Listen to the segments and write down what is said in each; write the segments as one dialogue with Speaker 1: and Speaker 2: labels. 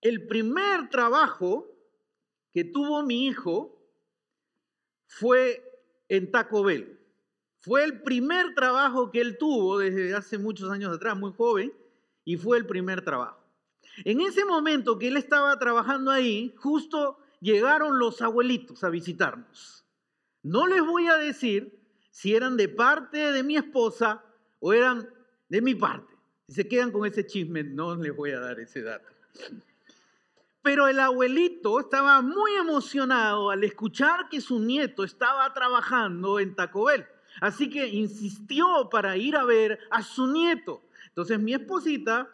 Speaker 1: el primer trabajo que tuvo mi hijo fue en Taco Bell. Fue el primer trabajo que él tuvo desde hace muchos años atrás, muy joven, y fue el primer trabajo. En ese momento que él estaba trabajando ahí, justo llegaron los abuelitos a visitarnos. No les voy a decir si eran de parte de mi esposa o eran de mi parte. Si se quedan con ese chisme, no les voy a dar ese dato. Pero el abuelito estaba muy emocionado al escuchar que su nieto estaba trabajando en Taco Bell. Así que insistió para ir a ver a su nieto. Entonces mi esposita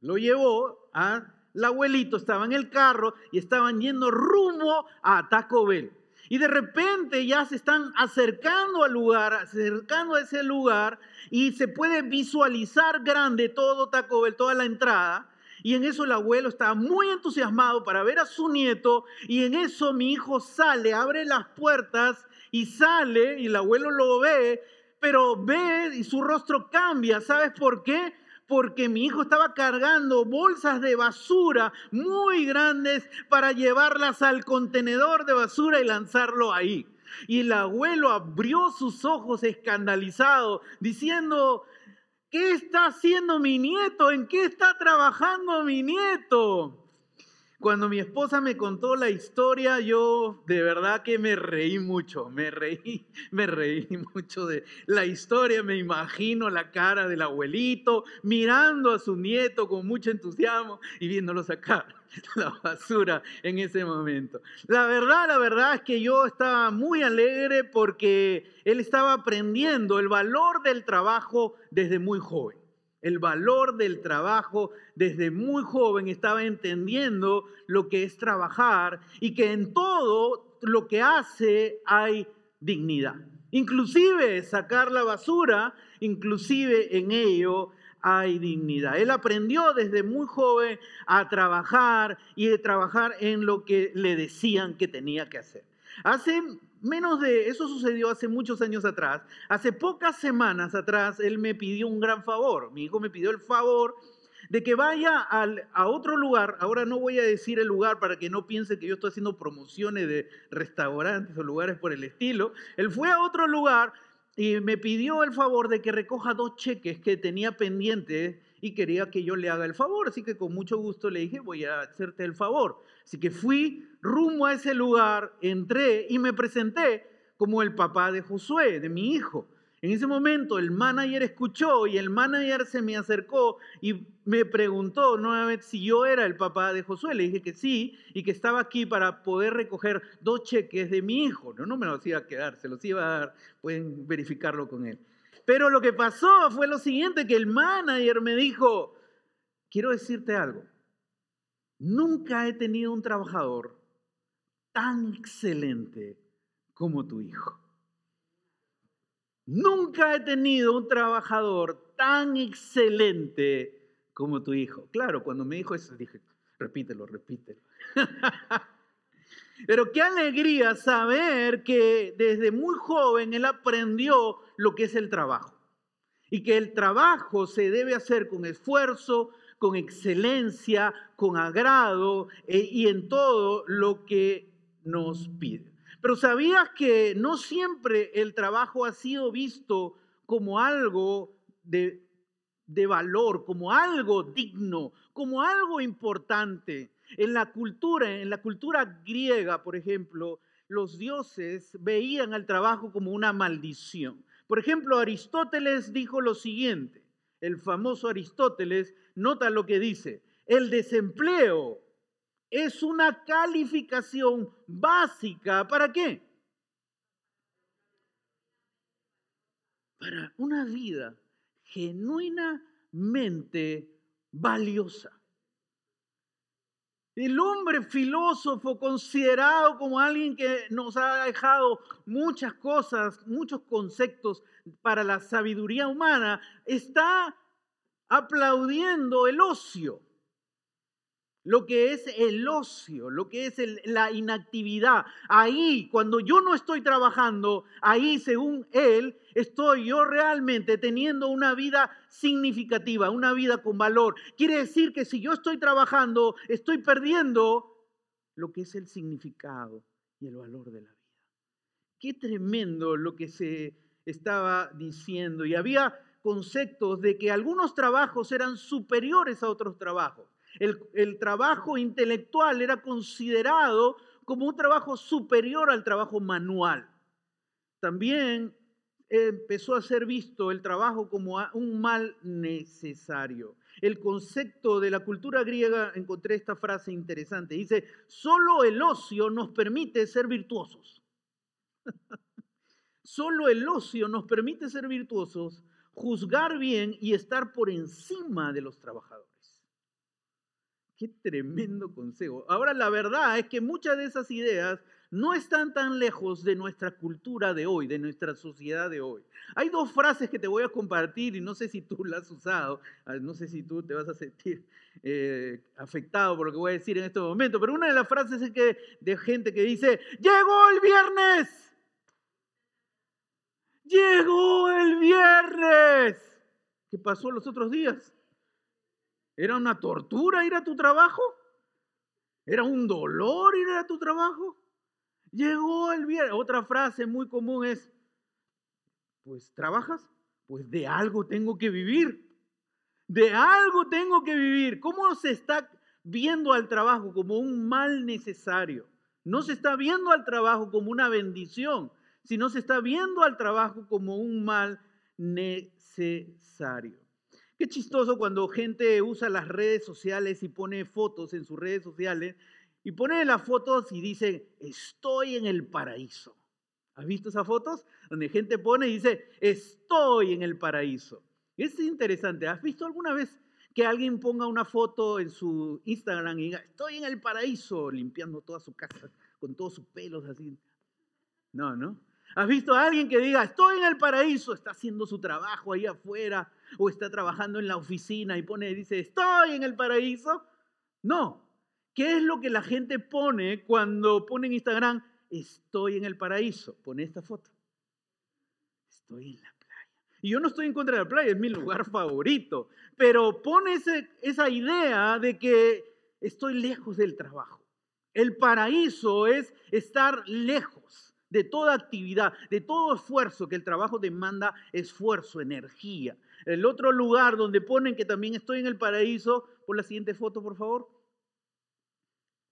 Speaker 1: lo llevó a el abuelito, estaba en el carro y estaban yendo rumbo a Taco Bell. Y de repente ya se están acercando al lugar, acercando a ese lugar y se puede visualizar grande todo Taco Bell, toda la entrada. Y en eso el abuelo estaba muy entusiasmado para ver a su nieto. Y en eso mi hijo sale, abre las puertas y sale y el abuelo lo ve, pero ve y su rostro cambia. ¿Sabes por qué? Porque mi hijo estaba cargando bolsas de basura muy grandes para llevarlas al contenedor de basura y lanzarlo ahí. Y el abuelo abrió sus ojos escandalizado, diciendo, ¿Qué está haciendo mi nieto? ¿En qué está trabajando mi nieto? Cuando mi esposa me contó la historia, yo de verdad que me reí mucho, me reí, me reí mucho de la historia, me imagino la cara del abuelito mirando a su nieto con mucho entusiasmo y viéndolo sacar la basura en ese momento. La verdad, la verdad es que yo estaba muy alegre porque él estaba aprendiendo el valor del trabajo desde muy joven el valor del trabajo desde muy joven, estaba entendiendo lo que es trabajar y que en todo lo que hace hay dignidad. Inclusive sacar la basura, inclusive en ello hay dignidad. Él aprendió desde muy joven a trabajar y de trabajar en lo que le decían que tenía que hacer. Hace menos de, eso sucedió hace muchos años atrás, hace pocas semanas atrás, él me pidió un gran favor, mi hijo me pidió el favor de que vaya a otro lugar, ahora no voy a decir el lugar para que no piense que yo estoy haciendo promociones de restaurantes o lugares por el estilo, él fue a otro lugar y me pidió el favor de que recoja dos cheques que tenía pendientes y quería que yo le haga el favor. Así que con mucho gusto le dije, voy a hacerte el favor. Así que fui rumbo a ese lugar, entré y me presenté como el papá de Josué, de mi hijo. En ese momento el manager escuchó y el manager se me acercó y me preguntó nuevamente si yo era el papá de Josué. Le dije que sí y que estaba aquí para poder recoger dos cheques de mi hijo. No, no me los iba a quedar, se los iba a dar, pueden verificarlo con él. Pero lo que pasó fue lo siguiente, que el manager me dijo, quiero decirte algo, nunca he tenido un trabajador tan excelente como tu hijo. Nunca he tenido un trabajador tan excelente como tu hijo. Claro, cuando me dijo eso dije, repítelo, repítelo. Pero qué alegría saber que desde muy joven él aprendió lo que es el trabajo. Y que el trabajo se debe hacer con esfuerzo, con excelencia, con agrado eh, y en todo lo que nos pide. Pero sabías que no siempre el trabajo ha sido visto como algo de, de valor, como algo digno, como algo importante. En la cultura, en la cultura griega, por ejemplo, los dioses veían al trabajo como una maldición. Por ejemplo, Aristóteles dijo lo siguiente, el famoso Aristóteles, nota lo que dice, el desempleo es una calificación básica, ¿para qué? Para una vida genuinamente valiosa. El hombre filósofo considerado como alguien que nos ha dejado muchas cosas, muchos conceptos para la sabiduría humana, está aplaudiendo el ocio. Lo que es el ocio, lo que es la inactividad. Ahí, cuando yo no estoy trabajando, ahí, según él, estoy yo realmente teniendo una vida significativa, una vida con valor. Quiere decir que si yo estoy trabajando, estoy perdiendo lo que es el significado y el valor de la vida. Qué tremendo lo que se estaba diciendo. Y había conceptos de que algunos trabajos eran superiores a otros trabajos. El, trabajo intelectual era considerado como un trabajo superior al trabajo manual. También empezó a ser visto el trabajo como un mal necesario. El concepto de la cultura griega, encontré esta frase interesante, dice, solo el ocio nos permite ser virtuosos. solo el ocio nos permite ser virtuosos, juzgar bien y estar por encima de los trabajadores. Qué tremendo consejo. Ahora la verdad es que muchas de esas ideas no están tan lejos de nuestra cultura de hoy, de nuestra sociedad de hoy. Hay dos frases que te voy a compartir y no sé si tú las has usado, ah, no sé si tú te vas a sentir eh, afectado por lo que voy a decir en este momento, pero una de las frases es que, de gente que dice, llegó el viernes, llegó el viernes. ¿Qué pasó los otros días? ¿Era una tortura ir a tu trabajo? ¿Era un dolor ir a tu trabajo? Llegó el viernes. Otra frase muy común es, pues trabajas, pues de algo tengo que vivir. De algo tengo que vivir. ¿Cómo se está viendo al trabajo como un mal necesario? No se está viendo al trabajo como una bendición, sino se está viendo al trabajo como un mal necesario. Qué chistoso cuando gente usa las redes sociales y pone fotos en sus redes sociales y pone las fotos y dice, estoy en el paraíso. ¿Has visto esas fotos? Donde gente pone y dice, estoy en el paraíso. Es interesante. ¿Has visto alguna vez que alguien ponga una foto en su Instagram y diga, estoy en el paraíso, limpiando toda su casa con todos sus pelos así? No, ¿no? ¿Has visto a alguien que diga, estoy en el paraíso, está haciendo su trabajo ahí afuera, o está trabajando en la oficina y pone, dice, estoy en el paraíso? No. ¿Qué es lo que la gente pone cuando pone en Instagram, estoy en el paraíso? Pone esta foto. Estoy en la playa. Y yo no estoy en contra de la playa, es mi lugar favorito. Pero pone esa idea de que estoy lejos del trabajo. El paraíso es estar lejos de toda actividad, de todo esfuerzo, que el trabajo demanda esfuerzo, energía. El otro lugar donde ponen que también estoy en el paraíso, por la siguiente foto, por favor,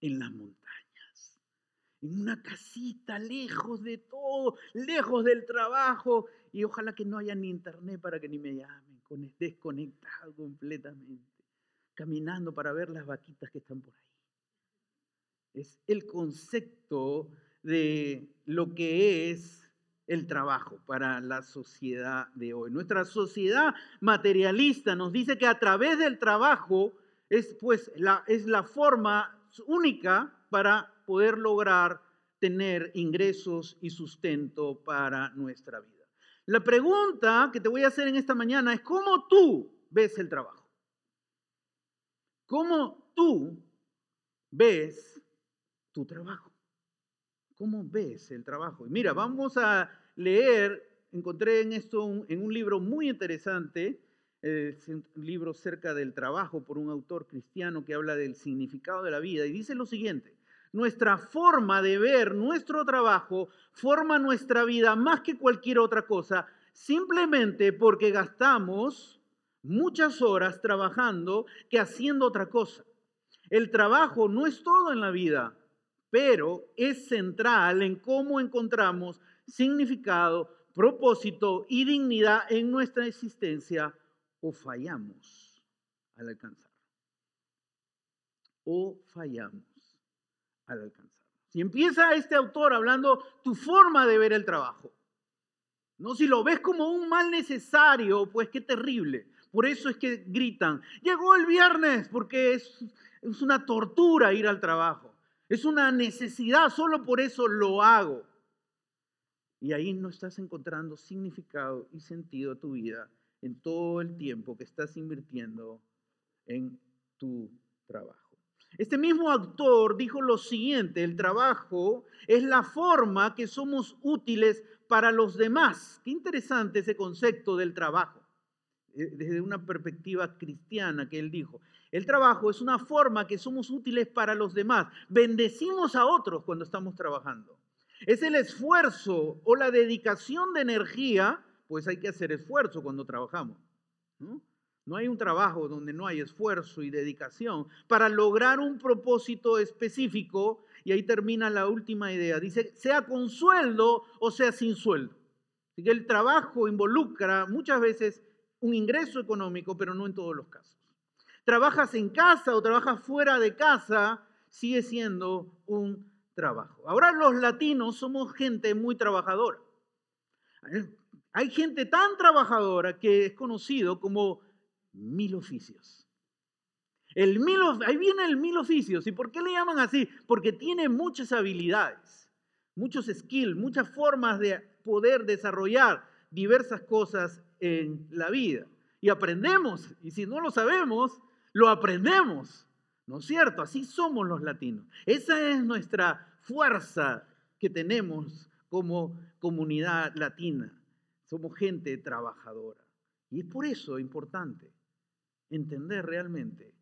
Speaker 1: en las montañas, en una casita, lejos de todo, lejos del trabajo, y ojalá que no haya ni internet para que ni me llamen, desconectado completamente, caminando para ver las vaquitas que están por ahí. Es el concepto de lo que es el trabajo para la sociedad de hoy. Nuestra sociedad materialista nos dice que a través del trabajo es, pues, la, es la forma única para poder lograr tener ingresos y sustento para nuestra vida. La pregunta que te voy a hacer en esta mañana es cómo tú ves el trabajo. ¿Cómo tú ves tu trabajo? ¿Cómo ves el trabajo? Y mira, vamos a leer, encontré en esto en un libro muy interesante, un libro cerca del trabajo por un autor cristiano que habla del significado de la vida y dice lo siguiente, nuestra forma de ver nuestro trabajo forma nuestra vida más que cualquier otra cosa, simplemente porque gastamos muchas horas trabajando que haciendo otra cosa. El trabajo no es todo en la vida pero es central en cómo encontramos significado, propósito y dignidad en nuestra existencia o fallamos al alcanzar. O fallamos al alcanzar. Si empieza este autor hablando tu forma de ver el trabajo, no si lo ves como un mal necesario, pues qué terrible. Por eso es que gritan, llegó el viernes, porque es, es una tortura ir al trabajo. Es una necesidad, solo por eso lo hago. Y ahí no estás encontrando significado y sentido a tu vida en todo el tiempo que estás invirtiendo en tu trabajo. Este mismo autor dijo lo siguiente, el trabajo es la forma que somos útiles para los demás. Qué interesante ese concepto del trabajo, eh, desde una perspectiva cristiana que él dijo. El trabajo es una forma que somos útiles para los demás. Bendecimos a otros cuando estamos trabajando. Es el esfuerzo o la dedicación de energía, pues hay que hacer esfuerzo cuando trabajamos. ¿no? No hay un trabajo donde no hay esfuerzo y dedicación para lograr un propósito específico. Y ahí termina la última idea. Dice, sea con sueldo o sea sin sueldo. Así que el trabajo involucra muchas veces un ingreso económico, pero no en todos los casos. Trabajas en casa o trabajas fuera de casa, sigue siendo un trabajo. Ahora los latinos somos gente muy trabajadora. Hay gente tan trabajadora que es conocido como mil oficios. El mil, ahí viene el mil oficios. ¿Y por qué le llaman así? Porque tiene muchas habilidades, muchos skills, muchas formas de poder desarrollar diversas cosas en la vida. Y aprendemos, y si no lo sabemos, lo aprendemos. ¿No es cierto? Así somos los latinos. Esa es nuestra fuerza que tenemos como comunidad latina. Somos gente trabajadora. Y es por eso importante entender realmente,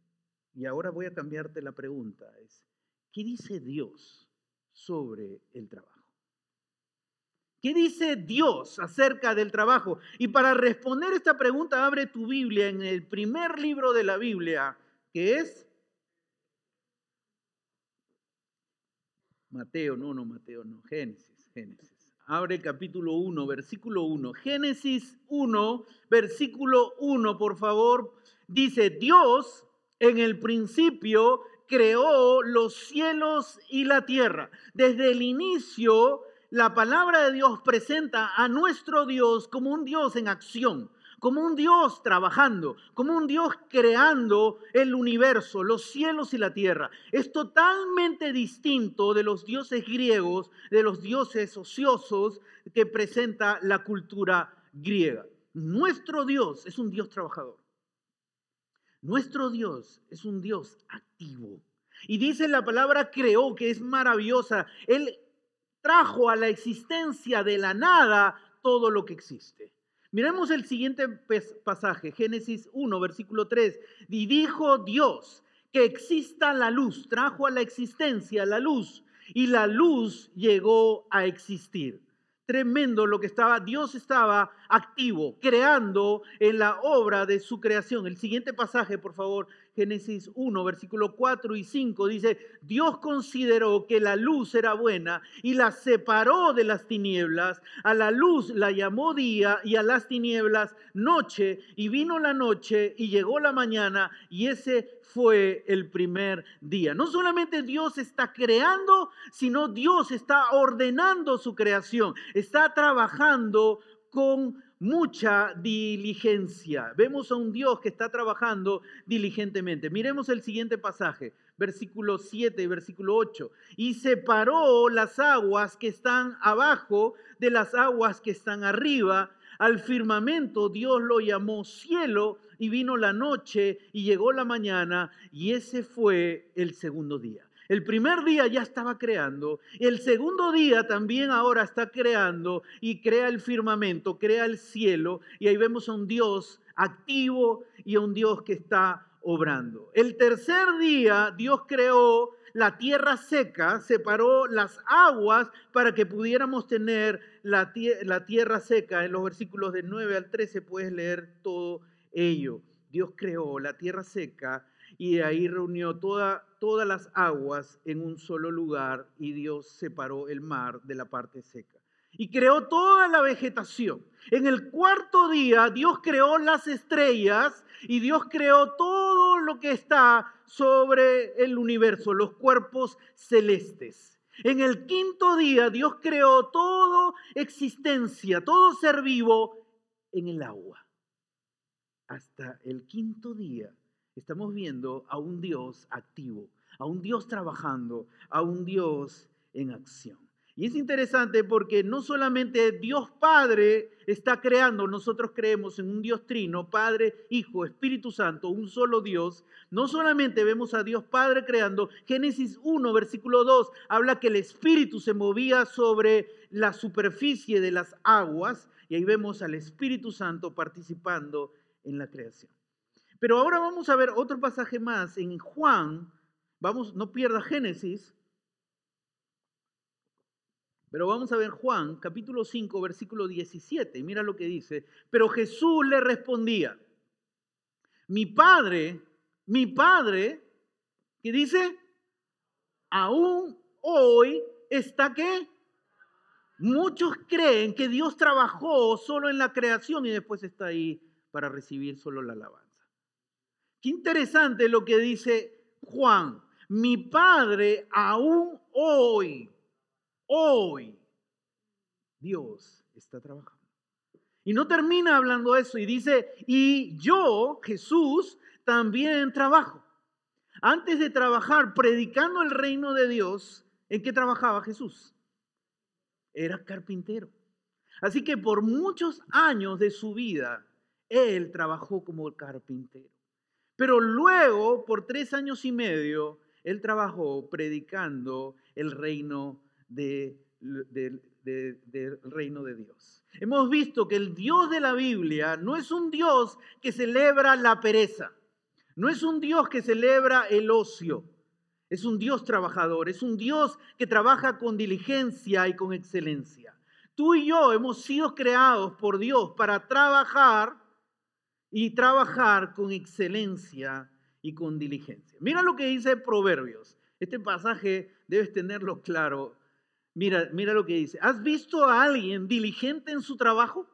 Speaker 1: y ahora voy a cambiarte la pregunta, es, ¿qué dice Dios sobre el trabajo? ¿Qué dice Dios acerca del trabajo? Y para responder esta pregunta, abre tu Biblia en el primer libro de la Biblia, que es Mateo, no, no, Mateo, no, Génesis, Génesis. Abre capítulo 1, versículo 1. Génesis 1, versículo 1, por favor. Dice, Dios en el principio creó los cielos y la tierra. Desde el inicio, la palabra de Dios presenta a nuestro Dios como un Dios en acción, como un Dios trabajando, como un Dios creando el universo, los cielos y la tierra. Es totalmente distinto de los dioses griegos, de los dioses ociosos que presenta la cultura griega. Nuestro Dios es un Dios trabajador. Nuestro Dios es un Dios activo. Y dice la palabra creó, que es maravillosa. Él trajo a la existencia de la nada todo lo que existe. Miremos el siguiente pasaje, Génesis 1, versículo 3. Y dijo Dios que exista la luz, trajo a la existencia la luz, y la luz llegó a existir tremendo lo que estaba, Dios estaba activo, creando en la obra de su creación. El siguiente pasaje, por favor, Génesis 1, versículo 4 y 5, dice, Dios consideró que la luz era buena y la separó de las tinieblas. A la luz la llamó día y a las tinieblas noche. Y vino la noche y llegó la mañana y ese fue el primer día. No solamente Dios está creando, sino Dios está ordenando su creación. Está trabajando con mucha diligencia. Vemos a un Dios que está trabajando diligentemente. Miremos el siguiente pasaje, versículo 7 y versículo 8. Y separó las aguas que están abajo de las aguas que están arriba. Al firmamento Dios lo llamó cielo y vino la noche y llegó la mañana y ese fue el segundo día. El primer día ya estaba creando, el segundo día también ahora está creando y crea el firmamento, crea el cielo y ahí vemos a un Dios activo y a un Dios que está obrando. El tercer día Dios creó la tierra seca, separó las aguas para que pudiéramos tener la, tierra seca. En los versículos de 9 al 13 puedes leer todo ello. Dios creó la tierra seca y ahí reunió toda, todas las aguas en un solo lugar y Dios separó el mar de la parte seca. Y creó toda la vegetación. En el cuarto día Dios creó las estrellas y Dios creó todo lo que está sobre el universo, los cuerpos celestes. En el quinto día Dios creó toda existencia, todo ser vivo en el agua. Hasta el quinto día estamos viendo a un Dios activo, a un Dios trabajando, a un Dios en acción. Y es interesante porque no solamente Dios Padre está creando, nosotros creemos en un Dios trino, Padre, Hijo, Espíritu Santo, un solo Dios. No solamente vemos a Dios Padre creando, Génesis 1, versículo 2, habla que el Espíritu se movía sobre la superficie de las aguas y ahí vemos al Espíritu Santo participando en la creación. Pero ahora vamos a ver otro pasaje más en Juan. Vamos, no pierda Génesis, pero vamos a ver Juan, capítulo 5, versículo 17. Mira lo que dice. Pero Jesús le respondía, mi padre, mi padre, ¿qué dice? Aún hoy está que muchos creen que Dios trabajó solo en la creación y después está ahí para recibir solo la alabanza. Qué interesante lo que dice Juan. Mi padre aún hoy Hoy Dios está trabajando. Y no termina hablando eso y dice, y yo, Jesús, también trabajo. Antes de trabajar predicando el reino de Dios, ¿en qué trabajaba Jesús? Era carpintero. Así que por muchos años de su vida, él trabajó como carpintero. Pero luego, por tres años y medio, él trabajó predicando el reino del reino de Dios. Hemos visto que el Dios de la Biblia no es un Dios que celebra la pereza, no es un Dios que celebra el ocio, es un Dios trabajador, es un Dios que trabaja con diligencia y con excelencia. Tú y yo hemos sido creados por Dios para trabajar y trabajar con excelencia y con diligencia. Mira lo que dice Proverbios. Este pasaje debes tenerlo claro Mira, mira lo que dice. ¿Has visto a alguien diligente en su trabajo?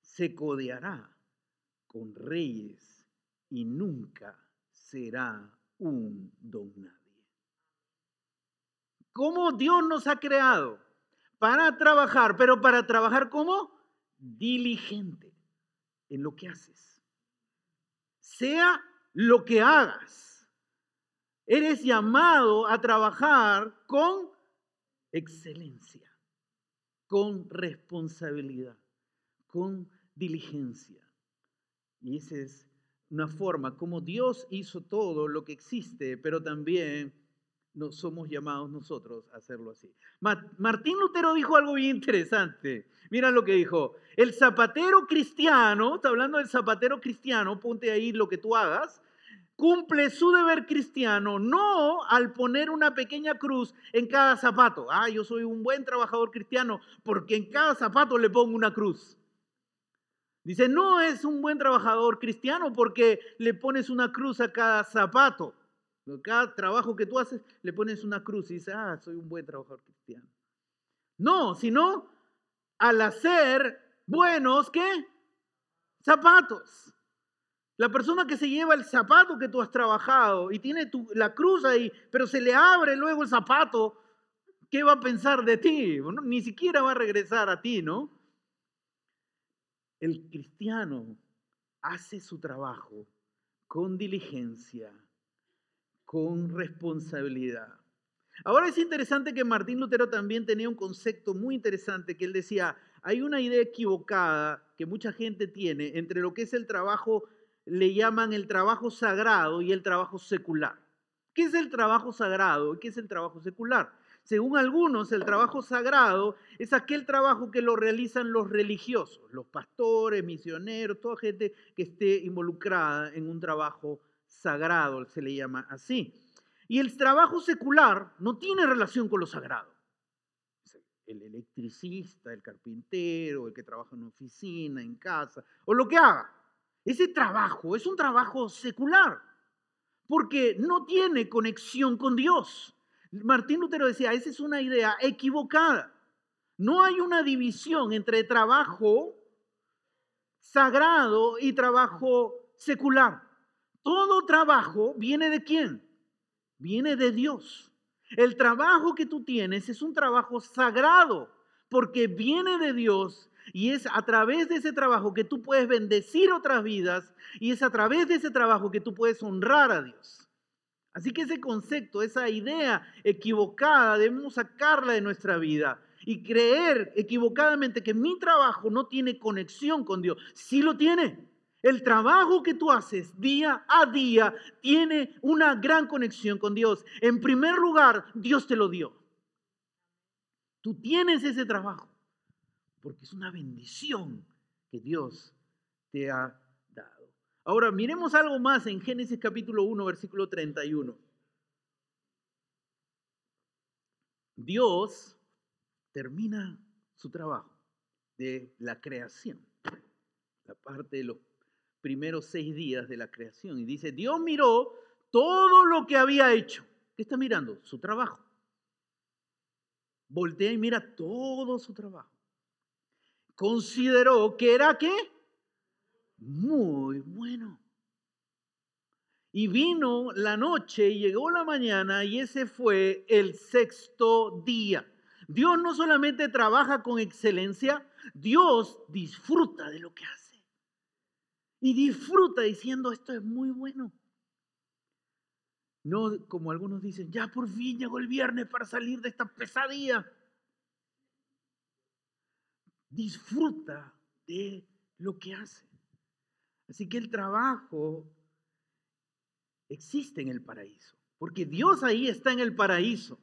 Speaker 1: Se codeará con reyes y nunca será un don nadie. ¿Cómo Dios nos ha creado? Para trabajar, pero para trabajar como diligente en lo que haces. Sea lo que hagas Eres llamado a trabajar con excelencia, con responsabilidad, con diligencia. Y esa es una forma como Dios hizo todo lo que existe, pero también no somos llamados nosotros a hacerlo así. Martín Lutero dijo algo bien interesante. Mira lo que dijo. El zapatero cristiano, está hablando del zapatero cristiano, ponte ahí lo que tú hagas, cumple su deber cristiano no al poner una pequeña cruz en cada zapato. Ah, yo soy un buen trabajador cristiano porque en cada zapato le pongo una cruz. Dice, no es un buen trabajador cristiano porque le pones una cruz a cada zapato. Cada trabajo que tú haces le pones una cruz y dices, ah, soy un buen trabajador cristiano. No, sino al hacer buenos, ¿qué? Zapatos. La persona que se lleva el zapato que tú has trabajado y tiene la cruz ahí, pero se le abre luego el zapato, ¿qué va a pensar de ti? ni siquiera va a regresar a ti, ¿no? El cristiano hace su trabajo con diligencia, con responsabilidad. Ahora es interesante que Martín Lutero también tenía un concepto muy interesante que él decía, hay una idea equivocada que mucha gente tiene entre lo que es el trabajo le llaman el trabajo sagrado y el trabajo secular. ¿Qué es el trabajo sagrado y qué es el trabajo secular? Según algunos, el trabajo sagrado es aquel trabajo que lo realizan los religiosos, los pastores, misioneros, toda gente que esté involucrada en un trabajo sagrado, se le llama así. Y el trabajo secular no tiene relación con lo sagrado. El electricista, el carpintero, el que trabaja en oficina, en casa, o lo que haga. Ese trabajo es un trabajo secular, porque no tiene conexión con Dios. Martín Lutero decía, esa es una idea equivocada. No hay una división entre trabajo sagrado y trabajo secular. Todo trabajo viene de quién? Viene de Dios. El trabajo que tú tienes es un trabajo sagrado porque viene de Dios y es a través de ese trabajo que tú puedes bendecir otras vidas y es a través de ese trabajo que tú puedes honrar a Dios. Así que ese concepto, esa idea equivocada, debemos sacarla de nuestra vida y creer equivocadamente que mi trabajo no tiene conexión con Dios. Sí lo tiene. El trabajo que tú haces día a día tiene una gran conexión con Dios. En primer lugar, Dios te lo dio. Tú tienes ese trabajo porque es una bendición que Dios te ha dado. Ahora, miremos algo más en Génesis capítulo 1, versículo 31. Dios termina su trabajo de la creación, la parte de los primeros seis días de la creación. Y dice, Dios miró todo lo que había hecho. ¿Qué está mirando? Su trabajo. Voltea y mira todo su trabajo. Consideró que era qué? Muy bueno. Y vino la noche y llegó la mañana y ese fue el sexto día. Dios no solamente trabaja con excelencia, Dios disfruta de lo que hace. Y disfruta diciendo, esto es muy bueno. No como algunos dicen, ya por fin llegó el viernes para salir de esta pesadilla. Disfruta de lo que hace. Así que el trabajo existe en el paraíso, porque Dios ahí está en el paraíso.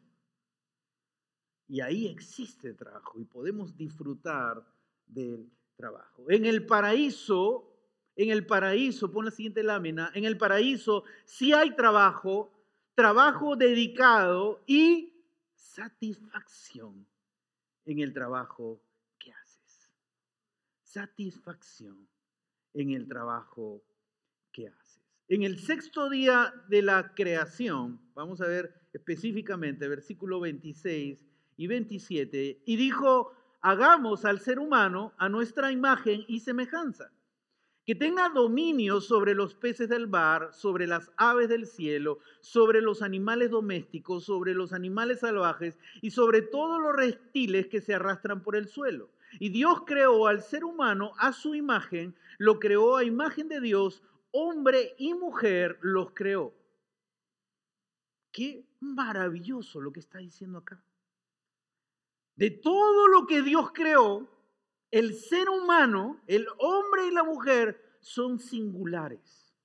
Speaker 1: Y ahí existe trabajo y podemos disfrutar del trabajo. En el paraíso, en el paraíso, pon la siguiente lámina, en el paraíso sí hay trabajo, trabajo dedicado y satisfacción en el trabajo que haces. Satisfacción en el trabajo que haces. En el sexto día de la creación, vamos a ver específicamente versículo 26 y 27, y dijo, hagamos al ser humano a nuestra imagen y semejanza, que tenga dominio sobre los peces del mar, sobre las aves del cielo, sobre los animales domésticos, sobre los animales salvajes y sobre todos los reptiles que se arrastran por el suelo. Y Dios creó al ser humano a su imagen, lo creó a imagen de Dios, hombre y mujer los creó. Qué maravilloso lo que está diciendo acá. De todo lo que Dios creó, el ser humano, el hombre y la mujer, son singulares.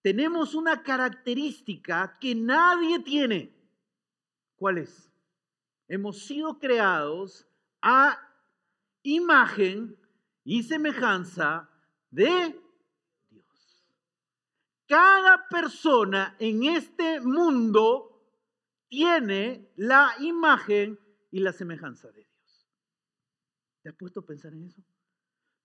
Speaker 1: Tenemos una característica que nadie tiene. ¿Cuál es? Hemos sido creados a imagen y semejanza de Dios. Cada persona en este mundo tiene la imagen y la semejanza de Dios. ¿Te has puesto a pensar en eso?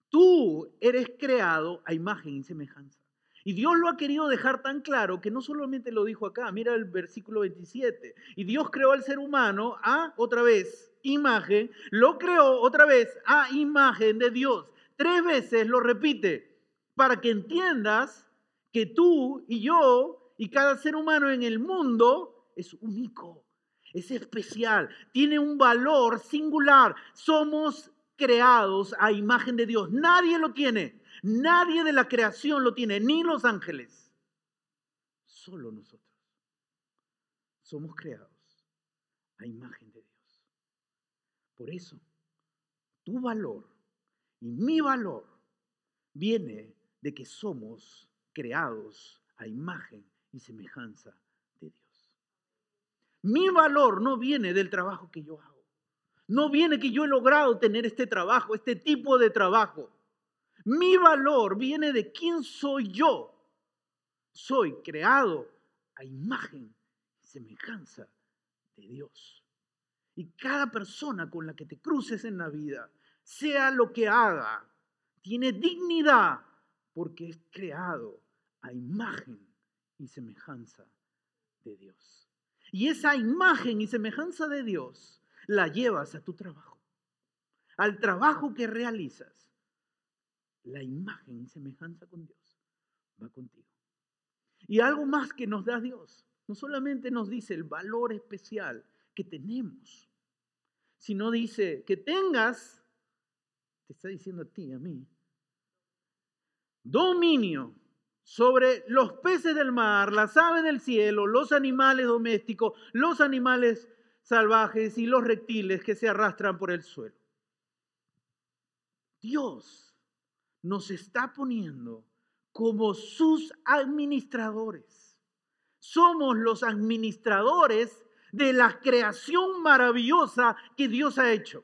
Speaker 1: Tú eres creado a imagen y semejanza. Y Dios lo ha querido dejar tan claro que no solamente lo dijo acá, mira el versículo 27. Y Dios creó al ser humano a, otra vez, imagen, lo creó otra vez a imagen de Dios. Tres veces lo repite para que entiendas que tú y yo y cada ser humano en el mundo es único es especial, tiene un valor singular. Somos creados a imagen de Dios. Nadie lo tiene. Nadie de la creación lo tiene, ni los ángeles. Solo nosotros. Somos creados a imagen de Dios. Por eso, tu valor y mi valor viene de que somos creados a imagen y semejanza mi valor no viene del trabajo que yo hago. No viene que yo he logrado tener este trabajo, este tipo de trabajo. Mi valor viene de quién soy yo. Soy creado a imagen y semejanza de Dios. Y cada persona con la que te cruces en la vida, sea lo que haga, tiene dignidad porque es creado a imagen y semejanza de Dios. Y esa imagen y semejanza de Dios la llevas a tu trabajo, al trabajo que realizas. La imagen y semejanza con Dios va contigo. Y algo más que nos da Dios, no solamente nos dice el valor especial que tenemos, sino dice que tengas, te está diciendo a ti, a mí, dominio sobre los peces del mar, las aves del cielo, los animales domésticos, los animales salvajes y los reptiles que se arrastran por el suelo. Dios nos está poniendo como sus administradores. Somos los administradores de la creación maravillosa que Dios ha hecho.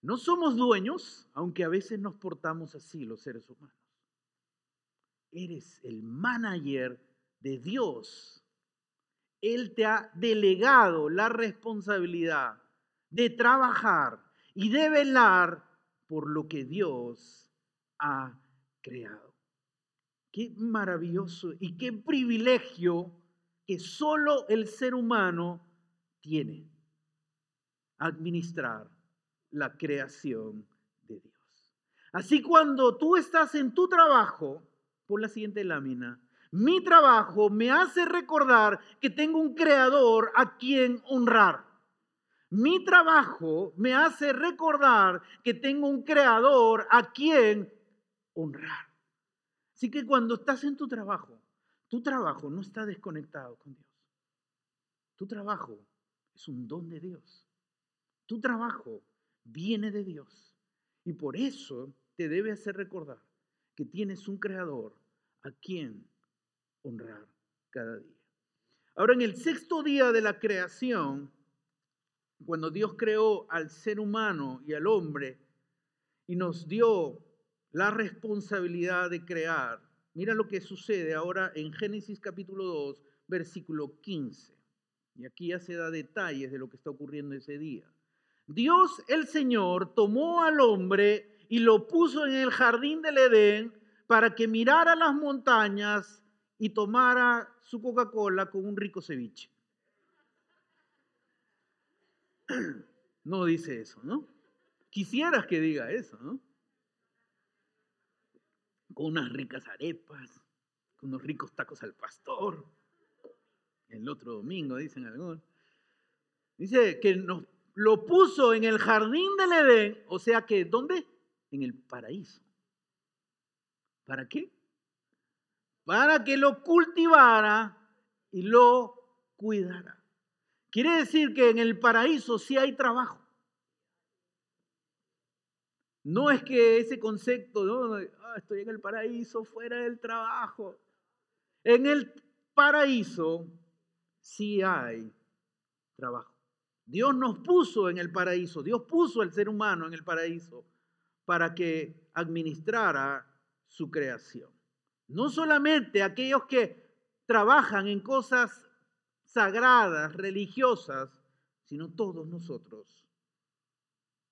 Speaker 1: No somos dueños, aunque a veces nos portamos así los seres humanos. Eres el manager de Dios. Él te ha delegado la responsabilidad de trabajar y de velar por lo que Dios ha creado. Qué maravilloso y qué privilegio que solo el ser humano tiene. Administrar la creación de Dios. Así cuando tú estás en tu trabajo, por la siguiente lámina, mi trabajo me hace recordar que tengo un creador a quien honrar. Mi trabajo me hace recordar que tengo un creador a quien honrar. Así que cuando estás en tu trabajo, tu trabajo no está desconectado con Dios. Tu trabajo es un don de Dios. Tu trabajo viene de Dios. Y por eso te debe hacer recordar que tienes un creador a quien honrar cada día. Ahora, en el sexto día de la creación, cuando Dios creó al ser humano y al hombre y nos dio la responsabilidad de crear, mira lo que sucede ahora en Génesis capítulo 2, versículo 15. Y aquí ya se da detalles de lo que está ocurriendo ese día. Dios el Señor tomó al hombre y lo puso en el jardín del Edén para que mirara las montañas y tomara su Coca-Cola con un rico ceviche. No dice eso, ¿no? Quisieras que diga eso, ¿no? Con unas ricas arepas, con unos ricos tacos al pastor. El otro domingo, dicen algunos. Dice que lo puso en el jardín del Edén, o sea que, ¿dónde? En el paraíso. ¿Para qué? Para que lo cultivara y lo cuidara. Quiere decir que en el paraíso sí hay trabajo. No es que ese concepto, ¿no? Ah, estoy en el paraíso, fuera del trabajo. En el paraíso sí hay trabajo. Dios nos puso en el paraíso, Dios puso al ser humano en el paraíso para que administrara su creación. No solamente aquellos que trabajan en cosas sagradas, religiosas, sino todos nosotros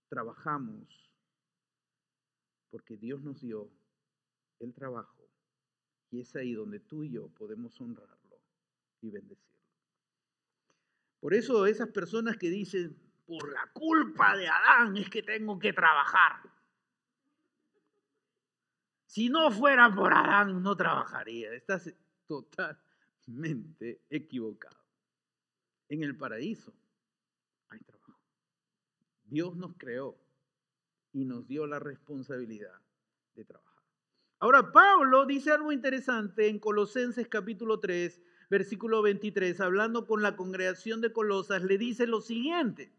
Speaker 1: trabajamos porque Dios nos dio el trabajo y es ahí donde tú y yo podemos honrarlo y bendecirlo. Por eso esas personas que dicen, por la culpa de Adán es que tengo que trabajar. Si no fuera por Adán, no trabajaría. Estás totalmente equivocado. En el paraíso hay trabajo. Dios nos creó y nos dio la responsabilidad de trabajar. Ahora, Pablo dice algo interesante en Colosenses capítulo 3, versículo 23, hablando con la congregación de Colosas, le dice lo siguiente,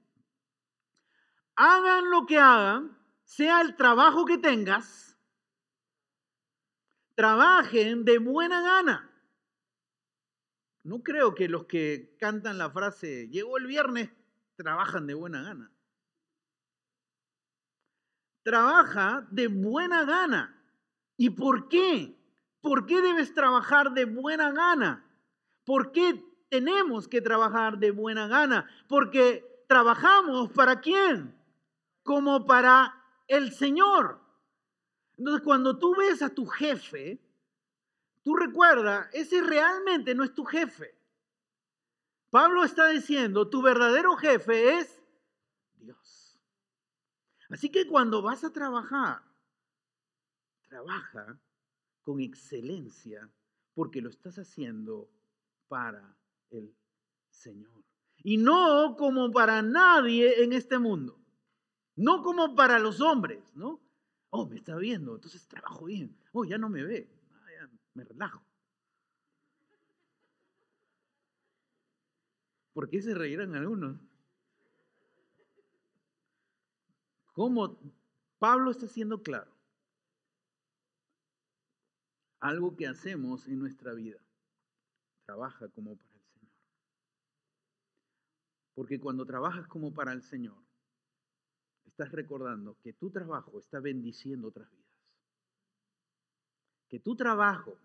Speaker 1: hagan lo que hagan, sea el trabajo que tengas, trabajen de buena gana. No creo que los que cantan la frase, llegó el viernes, trabajan de buena gana. Trabaja de buena gana. ¿Y por qué? ¿Por qué debes trabajar de buena gana? ¿Por qué tenemos que trabajar de buena gana? Porque trabajamos para quién? Como para el Señor. Entonces, cuando tú ves a tu jefe, tú recuerda, ese realmente no es tu jefe. Pablo está diciendo, tu verdadero jefe es Dios. Así que cuando vas a trabajar, trabaja con excelencia porque lo estás haciendo para el Señor. Y no como para nadie en este mundo. No como para los hombres, ¿no? Oh, me está viendo, entonces trabajo bien. Oh, ya no me ve. Ah, me relajo. ¿Por qué se reirán algunos? ¿Cómo? Pablo está siendo claro. Algo que hacemos en nuestra vida. Trabaja como para el Señor. Porque cuando trabajas como para el Señor, estás recordando que tu trabajo está bendiciendo otras vidas. Que tu trabajo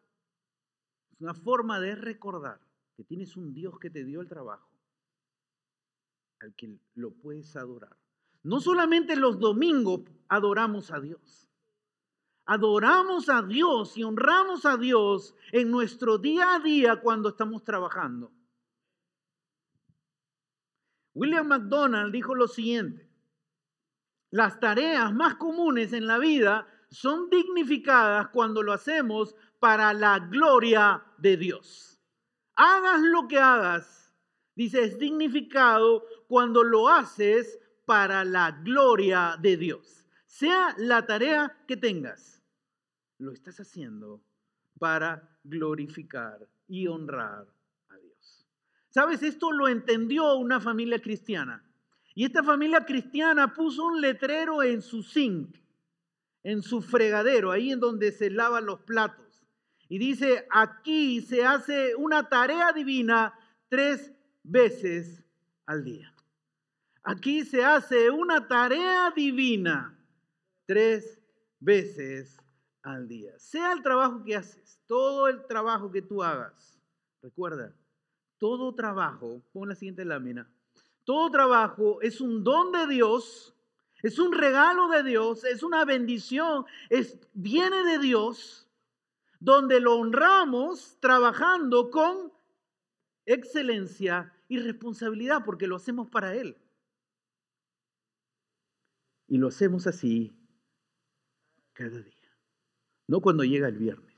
Speaker 1: es una forma de recordar que tienes un Dios que te dio el trabajo, al que lo puedes adorar. No solamente los domingos adoramos a Dios. Adoramos a Dios y honramos a Dios en nuestro día a día cuando estamos trabajando. William McDonald dijo lo siguiente, las tareas más comunes en la vida son dignificadas cuando lo hacemos para la gloria de Dios. Hagas lo que hagas, dice, es dignificado cuando lo haces para la gloria de Dios. Sea la tarea que tengas, lo estás haciendo para glorificar y honrar a Dios. ¿Sabes? Esto lo entendió una familia cristiana. Y esta familia cristiana puso un letrero en su zinc, en su fregadero, ahí en donde se lavan los platos. Y dice, aquí se hace una tarea divina tres veces al día. Aquí se hace una tarea divina tres veces al día. Sea el trabajo que haces, todo el trabajo que tú hagas. Recuerda, todo trabajo, pon la siguiente lámina, todo trabajo es un don de Dios, es un regalo de Dios, es una bendición, es, viene de Dios, donde lo honramos trabajando con excelencia y responsabilidad, porque lo hacemos para Él. Y lo hacemos así cada día. No cuando llega el viernes,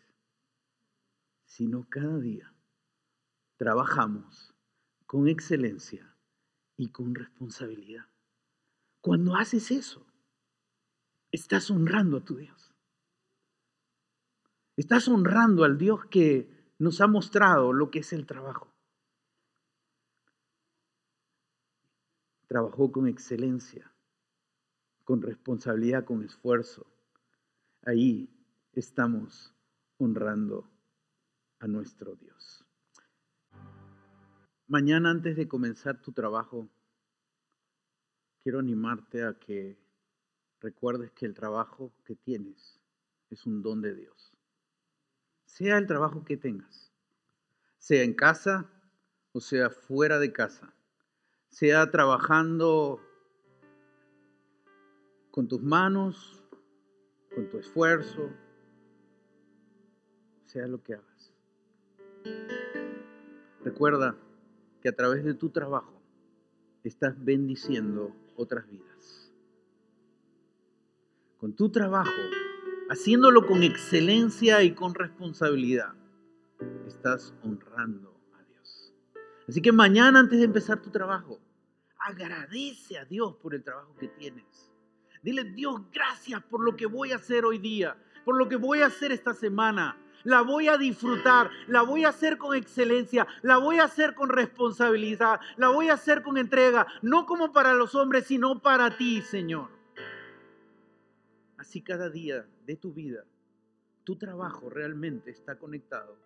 Speaker 1: sino cada día. Trabajamos con excelencia y con responsabilidad. Cuando haces eso, estás honrando a tu Dios. Estás honrando al Dios que nos ha mostrado lo que es el trabajo. Trabajó con excelencia, con responsabilidad, con esfuerzo. Ahí estamos honrando a nuestro Dios. Mañana antes de comenzar tu trabajo, quiero animarte a que recuerdes que el trabajo que tienes es un don de Dios. Sea el trabajo que tengas, sea en casa o sea fuera de casa, sea trabajando con tus manos, con tu esfuerzo, sea lo que hagas. Recuerda, que a través de tu trabajo estás bendiciendo otras vidas. Con tu trabajo, haciéndolo con excelencia y con responsabilidad, estás honrando a Dios. Así que mañana antes de empezar tu trabajo, agradece a Dios por el trabajo que tienes. Dile, Dios, gracias por lo que voy a hacer hoy día, por lo que voy a hacer esta semana la voy a disfrutar, la voy a hacer con excelencia, la voy a hacer con responsabilidad, la voy a hacer con entrega, no como para los hombres, sino para ti, Señor. Así cada día de tu vida, tu trabajo realmente está conectado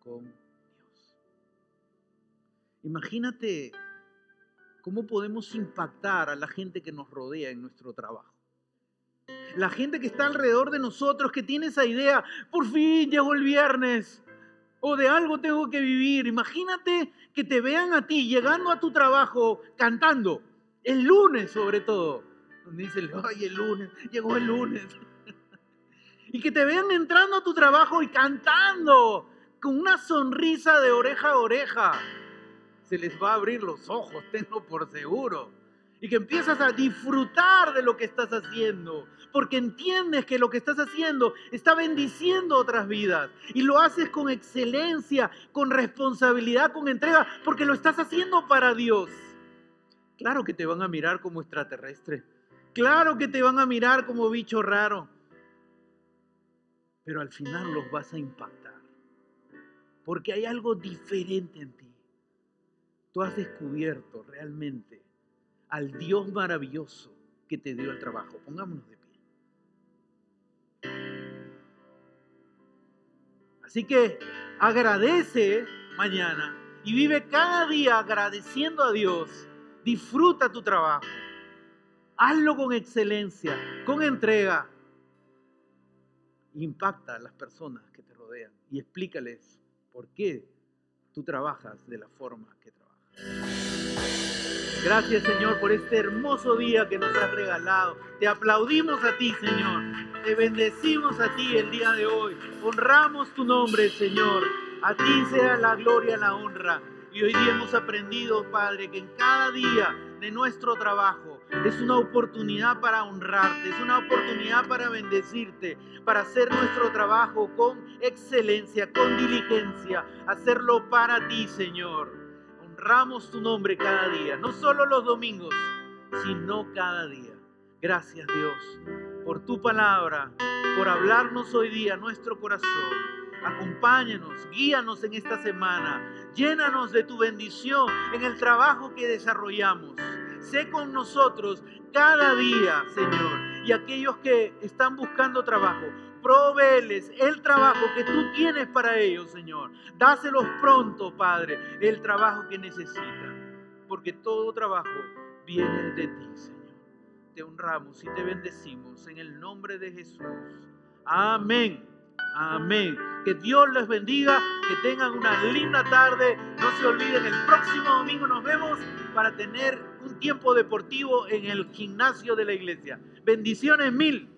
Speaker 1: con Dios. Imagínate cómo podemos impactar a la gente que nos rodea en nuestro trabajo la gente que está alrededor de nosotros, que tiene esa idea, por fin llegó el viernes, o de algo tengo que vivir. Imagínate que te vean a ti llegando a tu trabajo cantando, el lunes sobre todo, dicen, ay, el lunes, llegó el lunes. y que te vean entrando a tu trabajo y cantando con una sonrisa de oreja a oreja. Se les va a abrir los ojos, tengo por seguro y que empiezas a disfrutar de lo que estás haciendo, porque entiendes que lo que estás haciendo está bendiciendo otras vidas y lo haces con excelencia, con responsabilidad, con entrega, porque lo estás haciendo para Dios. Claro que te van a mirar como extraterrestre, claro que te van a mirar como bicho raro, pero al final los vas a impactar. porque hay algo diferente en ti. Tú has descubierto realmente al Dios maravilloso que te dio el trabajo. Pongámonos de pie. Así que agradece mañana y vive cada día agradeciendo a Dios. Disfruta tu trabajo. Hazlo con excelencia, con entrega. Impacta a las personas que te rodean y explícales por qué tú trabajas de la forma que. Gracias Señor por este hermoso día que nos has regalado. Te aplaudimos a ti Señor. Te bendecimos a ti el día de hoy. Honramos tu nombre Señor. A ti sea la gloria, la honra. Y hoy día hemos aprendido, Padre, que en cada día de nuestro trabajo es una oportunidad para honrarte, es una oportunidad para bendecirte, para hacer nuestro trabajo con excelencia, con diligencia, hacerlo para ti, Señor. Honramos tu nombre cada día, no solo los domingos, sino cada día. Gracias Dios por tu palabra, por hablarnos hoy día nuestro corazón. Acompáñanos, guíanos en esta semana, llénanos de tu bendición en el trabajo que desarrollamos. Sé con nosotros cada día, Señor. Y aquellos que están buscando trabajo, proveeles el trabajo que tú tienes para ellos, Señor. Dáselos pronto, Padre, el trabajo que necesitan. Porque todo trabajo viene de ti, Señor. Te honramos y te bendecimos en el nombre de Jesús. Amén. Amén. Que Dios les bendiga, que tengan una linda tarde. No se olviden, el próximo domingo nos vemos para tener un tiempo deportivo en el gimnasio de la iglesia. Bendiciones mil.